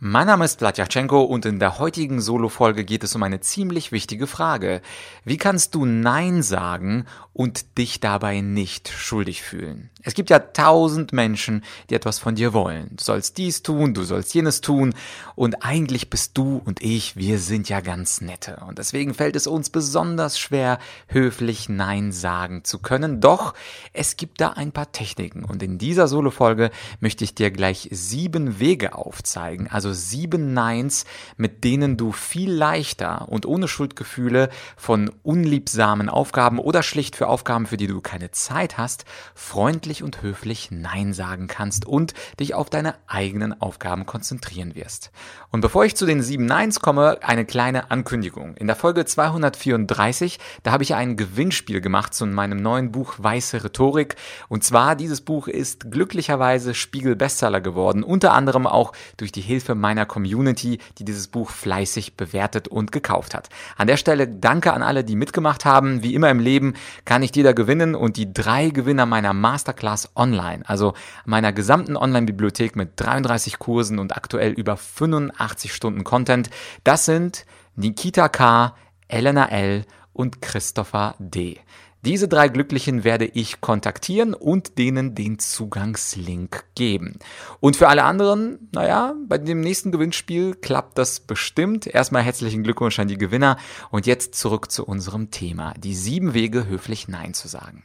Mein Name ist Vladyachenko und in der heutigen Solo-Folge geht es um eine ziemlich wichtige Frage. Wie kannst du Nein sagen und dich dabei nicht schuldig fühlen? Es gibt ja tausend Menschen, die etwas von dir wollen. Du sollst dies tun, du sollst jenes tun und eigentlich bist du und ich, wir sind ja ganz nette. Und deswegen fällt es uns besonders schwer, höflich Nein sagen zu können. Doch es gibt da ein paar Techniken und in dieser Solo-Folge möchte ich dir gleich sieben Wege aufzeigen, also sieben Neins, mit denen du viel leichter und ohne Schuldgefühle von unliebsamen Aufgaben oder schlicht für Aufgaben, für die du keine Zeit hast, freundlich und höflich Nein sagen kannst und dich auf deine eigenen Aufgaben konzentrieren wirst. Und bevor ich zu den sieben Neins komme, eine kleine Ankündigung. In der Folge 234, da habe ich ein Gewinnspiel gemacht zu meinem neuen Buch Weiße Rhetorik. Und zwar, dieses Buch ist glücklicherweise Spiegel-Bestseller geworden, unter anderem auch durch die Hilfe meiner Community, die dieses Buch fleißig bewertet und gekauft hat. An der Stelle danke an alle, die mitgemacht haben. Wie immer im Leben kann nicht jeder gewinnen und die drei Gewinner meiner Masterclass Online, also meiner gesamten Online-Bibliothek mit 33 Kursen und aktuell über 85 Stunden Content. Das sind Nikita K., Elena L. und Christopher D. Diese drei Glücklichen werde ich kontaktieren und denen den Zugangslink geben. Und für alle anderen, naja, bei dem nächsten Gewinnspiel klappt das bestimmt. Erstmal herzlichen Glückwunsch an die Gewinner und jetzt zurück zu unserem Thema. Die sieben Wege, höflich Nein zu sagen.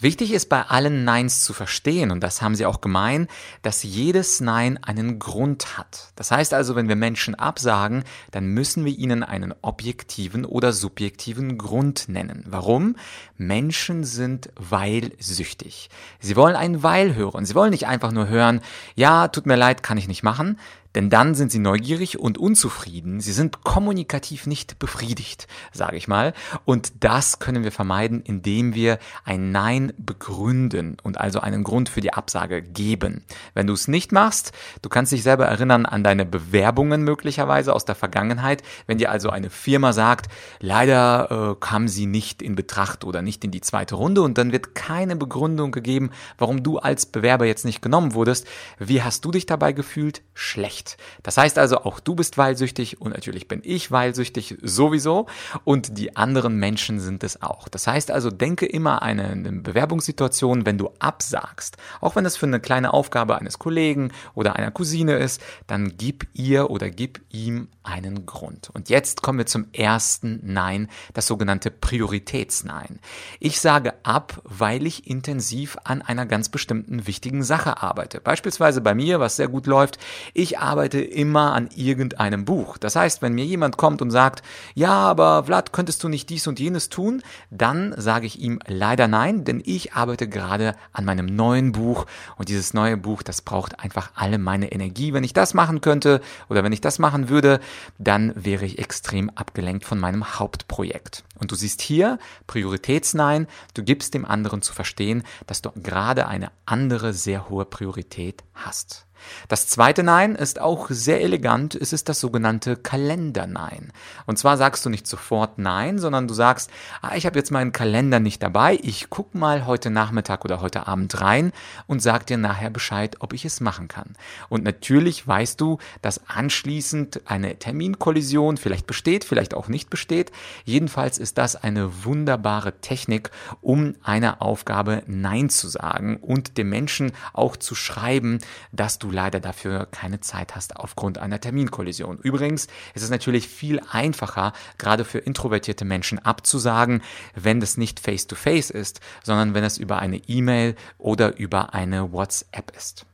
Wichtig ist bei allen Neins zu verstehen, und das haben sie auch gemein, dass jedes Nein einen Grund hat. Das heißt also, wenn wir Menschen absagen, dann müssen wir ihnen einen objektiven oder subjektiven Grund nennen. Warum? Menschen sind weilsüchtig. Sie wollen ein Weil hören. Sie wollen nicht einfach nur hören, ja, tut mir leid, kann ich nicht machen, denn dann sind sie neugierig und unzufrieden. Sie sind kommunikativ nicht befriedigt, sage ich mal. Und das können wir vermeiden, indem wir ein Nein begründen und also einen Grund für die Absage geben. Wenn du es nicht machst, du kannst dich selber erinnern an deine Bewerbungen möglicherweise aus der Vergangenheit. Wenn dir also eine Firma sagt, leider äh, kam sie nicht in Betracht oder nicht in die zweite Runde und dann wird keine Begründung gegeben, warum du als Bewerber jetzt nicht genommen wurdest. Wie hast du dich dabei gefühlt? Schlecht nicht. Das heißt also, auch du bist weilsüchtig und natürlich bin ich weilsüchtig sowieso und die anderen Menschen sind es auch. Das heißt also, denke immer an eine Bewerbungssituation, wenn du absagst, auch wenn es für eine kleine Aufgabe eines Kollegen oder einer Cousine ist, dann gib ihr oder gib ihm einen Grund. Und jetzt kommen wir zum ersten Nein, das sogenannte Prioritätsnein. Ich sage ab, weil ich intensiv an einer ganz bestimmten wichtigen Sache arbeite. Beispielsweise bei mir, was sehr gut läuft, ich arbeite arbeite immer an irgendeinem Buch. Das heißt, wenn mir jemand kommt und sagt, ja, aber Vlad, könntest du nicht dies und jenes tun? Dann sage ich ihm leider nein, denn ich arbeite gerade an meinem neuen Buch und dieses neue Buch, das braucht einfach alle meine Energie. Wenn ich das machen könnte oder wenn ich das machen würde, dann wäre ich extrem abgelenkt von meinem Hauptprojekt. Und du siehst hier Prioritätsnein, du gibst dem anderen zu verstehen, dass du gerade eine andere sehr hohe Priorität hast. Das zweite Nein ist auch sehr elegant, es ist das sogenannte Kalender-Nein. Und zwar sagst du nicht sofort Nein, sondern du sagst, ah, ich habe jetzt meinen Kalender nicht dabei, ich guck mal heute Nachmittag oder heute Abend rein und sag dir nachher Bescheid, ob ich es machen kann. Und natürlich weißt du, dass anschließend eine Terminkollision vielleicht besteht, vielleicht auch nicht besteht. Jedenfalls ist das eine wunderbare Technik, um einer Aufgabe Nein zu sagen und dem Menschen auch zu schreiben, dass du leider dafür keine Zeit hast aufgrund einer Terminkollision. Übrigens ist es natürlich viel einfacher, gerade für introvertierte Menschen abzusagen, wenn das nicht face-to-face -face ist, sondern wenn es über eine E-Mail oder über eine WhatsApp ist.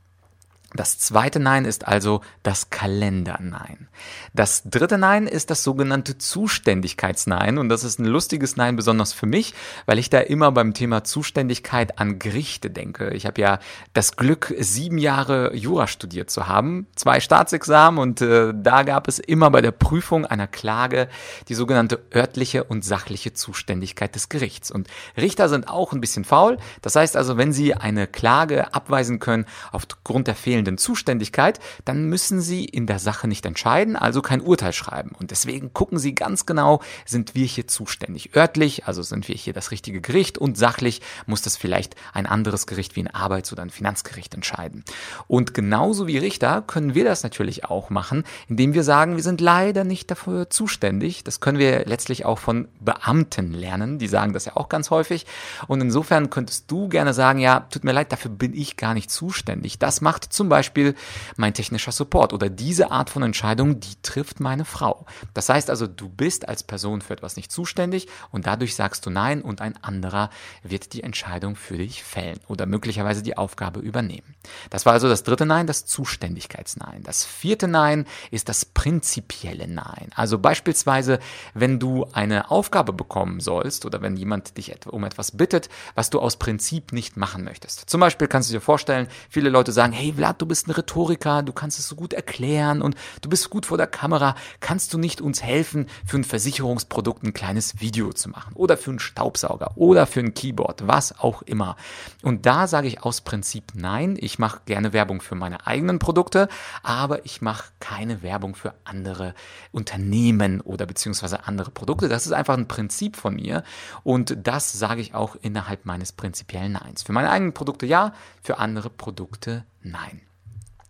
Das zweite Nein ist also das Kalender-Nein. Das dritte Nein ist das sogenannte Zuständigkeitsnein und das ist ein lustiges Nein besonders für mich, weil ich da immer beim Thema Zuständigkeit an Gerichte denke. Ich habe ja das Glück, sieben Jahre Jura studiert zu haben, zwei Staatsexamen und äh, da gab es immer bei der Prüfung einer Klage die sogenannte örtliche und sachliche Zuständigkeit des Gerichts. Und Richter sind auch ein bisschen faul. Das heißt also, wenn sie eine Klage abweisen können aufgrund der fehlenden fehlenden Zuständigkeit, dann müssen Sie in der Sache nicht entscheiden, also kein Urteil schreiben. Und deswegen gucken Sie ganz genau, sind wir hier zuständig? Örtlich, also sind wir hier das richtige Gericht und sachlich muss das vielleicht ein anderes Gericht wie ein Arbeits- oder ein Finanzgericht entscheiden. Und genauso wie Richter können wir das natürlich auch machen, indem wir sagen, wir sind leider nicht dafür zuständig. Das können wir letztlich auch von Beamten lernen. Die sagen das ja auch ganz häufig. Und insofern könntest du gerne sagen, ja, tut mir leid, dafür bin ich gar nicht zuständig. Das macht zum Beispiel mein technischer Support oder diese Art von Entscheidung, die trifft meine Frau. Das heißt also, du bist als Person für etwas nicht zuständig und dadurch sagst du nein und ein anderer wird die Entscheidung für dich fällen oder möglicherweise die Aufgabe übernehmen. Das war also das dritte Nein, das Zuständigkeitsnein. Das vierte Nein ist das prinzipielle Nein. Also beispielsweise, wenn du eine Aufgabe bekommen sollst oder wenn jemand dich um etwas bittet, was du aus Prinzip nicht machen möchtest. Zum Beispiel kannst du dir vorstellen, viele Leute sagen, hey Vlad, du bist ein Rhetoriker, du kannst es so gut erklären und du bist gut vor der Kamera, kannst du nicht uns helfen, für ein Versicherungsprodukt ein kleines Video zu machen oder für einen Staubsauger oder für ein Keyboard, was auch immer. Und da sage ich aus Prinzip nein, ich mache gerne Werbung für meine eigenen Produkte, aber ich mache keine Werbung für andere Unternehmen oder beziehungsweise andere Produkte. Das ist einfach ein Prinzip von mir und das sage ich auch innerhalb meines prinzipiellen Neins. Für meine eigenen Produkte ja, für andere Produkte nein.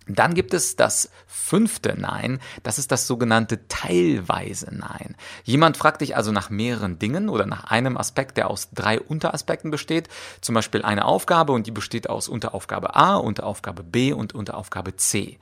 Dann gibt es das fünfte Nein, das ist das sogenannte teilweise Nein. Jemand fragt dich also nach mehreren Dingen oder nach einem Aspekt, der aus drei Unteraspekten besteht, zum Beispiel eine Aufgabe und die besteht aus Unteraufgabe A, Unteraufgabe B und Unteraufgabe C.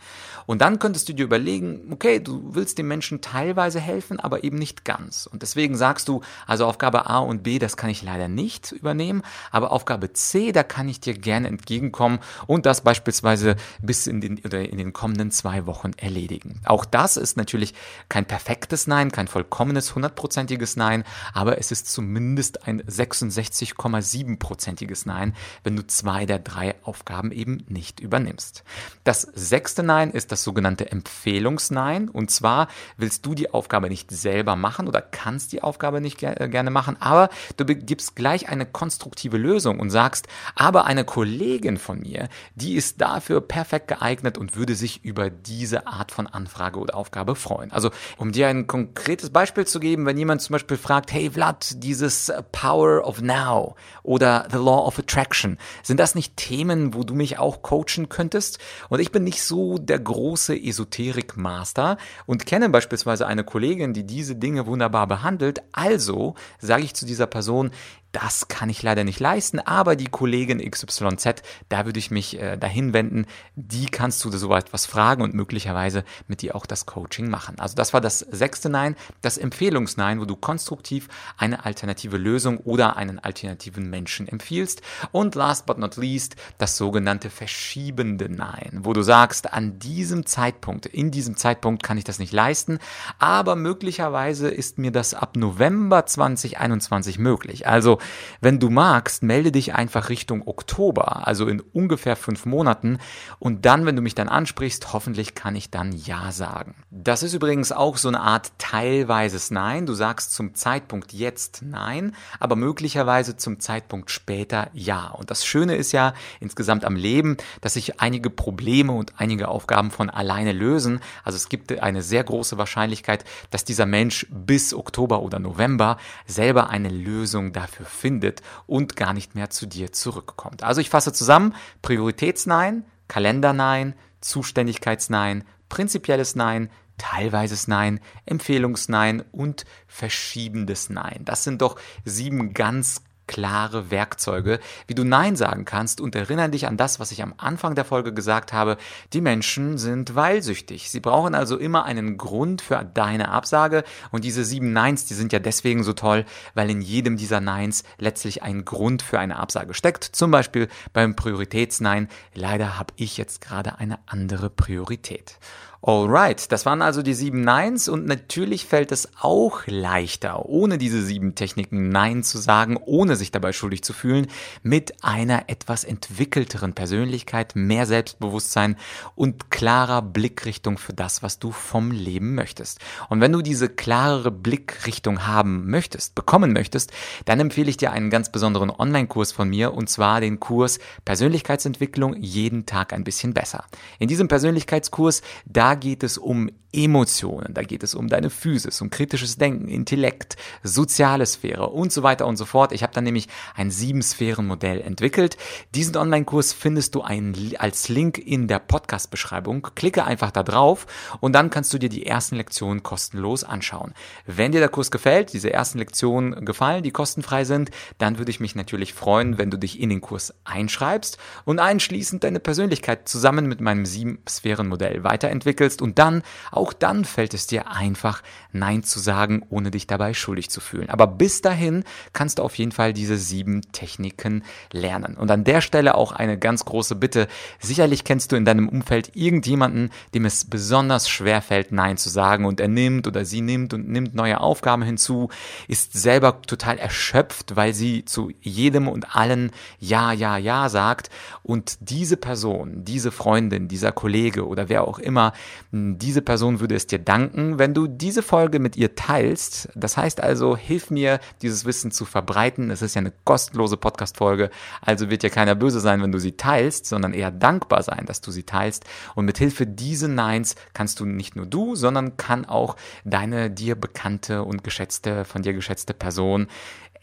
Und dann könntest du dir überlegen, okay, du willst dem Menschen teilweise helfen, aber eben nicht ganz. Und deswegen sagst du, also Aufgabe A und B, das kann ich leider nicht übernehmen, aber Aufgabe C, da kann ich dir gerne entgegenkommen und das beispielsweise bis in den in den kommenden zwei Wochen erledigen. Auch das ist natürlich kein perfektes Nein, kein vollkommenes, hundertprozentiges Nein, aber es ist zumindest ein 66,7-prozentiges Nein, wenn du zwei der drei Aufgaben eben nicht übernimmst. Das sechste Nein ist das sogenannte Empfehlungsnein und zwar willst du die Aufgabe nicht selber machen oder kannst die Aufgabe nicht äh, gerne machen, aber du gibst gleich eine konstruktive Lösung und sagst, aber eine Kollegin von mir, die ist dafür perfekt geeignet und würde sich über diese Art von Anfrage oder Aufgabe freuen. Also, um dir ein konkretes Beispiel zu geben, wenn jemand zum Beispiel fragt, hey Vlad, dieses Power of Now oder The Law of Attraction, sind das nicht Themen, wo du mich auch coachen könntest? Und ich bin nicht so der große Esoterik-Master und kenne beispielsweise eine Kollegin, die diese Dinge wunderbar behandelt. Also sage ich zu dieser Person, das kann ich leider nicht leisten, aber die Kollegin XYZ, da würde ich mich äh, dahin wenden, die kannst du so etwas fragen und möglicherweise mit dir auch das Coaching machen. Also das war das sechste Nein, das Empfehlungsnein, wo du konstruktiv eine alternative Lösung oder einen alternativen Menschen empfiehlst. Und last but not least, das sogenannte verschiebende Nein, wo du sagst, an diesem Zeitpunkt, in diesem Zeitpunkt kann ich das nicht leisten, aber möglicherweise ist mir das ab November 2021 möglich. Also wenn du magst, melde dich einfach Richtung Oktober, also in ungefähr fünf Monaten. Und dann, wenn du mich dann ansprichst, hoffentlich kann ich dann Ja sagen. Das ist übrigens auch so eine Art teilweises Nein. Du sagst zum Zeitpunkt jetzt Nein, aber möglicherweise zum Zeitpunkt später Ja. Und das Schöne ist ja insgesamt am Leben, dass sich einige Probleme und einige Aufgaben von alleine lösen. Also es gibt eine sehr große Wahrscheinlichkeit, dass dieser Mensch bis Oktober oder November selber eine Lösung dafür findet und gar nicht mehr zu dir zurückkommt. Also ich fasse zusammen, Prioritätsnein, Kalendernein, Zuständigkeitsnein, prinzipielles Nein, teilweises Nein, Empfehlungsnein und verschiebendes Nein. Das sind doch sieben ganz klare Werkzeuge, wie du Nein sagen kannst und erinnere dich an das, was ich am Anfang der Folge gesagt habe. Die Menschen sind weilsüchtig. Sie brauchen also immer einen Grund für deine Absage und diese sieben Neins, die sind ja deswegen so toll, weil in jedem dieser Neins letztlich ein Grund für eine Absage steckt. Zum Beispiel beim Prioritätsnein. Leider habe ich jetzt gerade eine andere Priorität. Alright, das waren also die sieben Neins und natürlich fällt es auch leichter, ohne diese sieben Techniken Nein zu sagen, ohne sich dabei schuldig zu fühlen, mit einer etwas entwickelteren Persönlichkeit, mehr Selbstbewusstsein und klarer Blickrichtung für das, was du vom Leben möchtest. Und wenn du diese klarere Blickrichtung haben möchtest, bekommen möchtest, dann empfehle ich dir einen ganz besonderen Online-Kurs von mir und zwar den Kurs Persönlichkeitsentwicklung jeden Tag ein bisschen besser. In diesem Persönlichkeitskurs, da da geht es um Emotionen, da geht es um deine Physis, um kritisches Denken, Intellekt, soziale Sphäre und so weiter und so fort. Ich habe dann nämlich ein Sieben-Sphären-Modell entwickelt. Diesen Online-Kurs findest du ein, als Link in der Podcast-Beschreibung. Klicke einfach da drauf und dann kannst du dir die ersten Lektionen kostenlos anschauen. Wenn dir der Kurs gefällt, diese ersten Lektionen gefallen, die kostenfrei sind, dann würde ich mich natürlich freuen, wenn du dich in den Kurs einschreibst und einschließend deine Persönlichkeit zusammen mit meinem Sieben-Sphären-Modell weiterentwickelst entwickelst und dann, auch dann fällt es dir einfach, Nein zu sagen, ohne dich dabei schuldig zu fühlen. Aber bis dahin kannst du auf jeden Fall diese sieben Techniken lernen. Und an der Stelle auch eine ganz große Bitte. Sicherlich kennst du in deinem Umfeld irgendjemanden, dem es besonders schwer fällt, Nein zu sagen und er nimmt oder sie nimmt und nimmt neue Aufgaben hinzu, ist selber total erschöpft, weil sie zu jedem und allen Ja, Ja, Ja sagt und diese Person, diese Freundin, dieser Kollege oder wer auch immer diese Person würde es dir danken, wenn du diese Folge mit ihr teilst. Das heißt also, hilf mir, dieses Wissen zu verbreiten. Es ist ja eine kostenlose Podcast-Folge, also wird ja keiner böse sein, wenn du sie teilst, sondern eher dankbar sein, dass du sie teilst. Und mit Hilfe dieser Neins kannst du nicht nur du, sondern kann auch deine dir bekannte und geschätzte, von dir geschätzte Person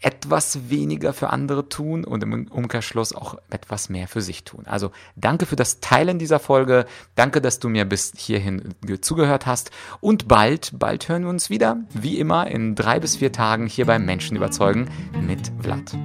etwas weniger für andere tun und im Umkehrschluss auch etwas mehr für sich tun. Also danke für das Teilen dieser Folge. Danke, dass du mir bis hierhin zugehört hast. Und bald, bald hören wir uns wieder, wie immer, in drei bis vier Tagen hier beim Menschen überzeugen mit Vlad.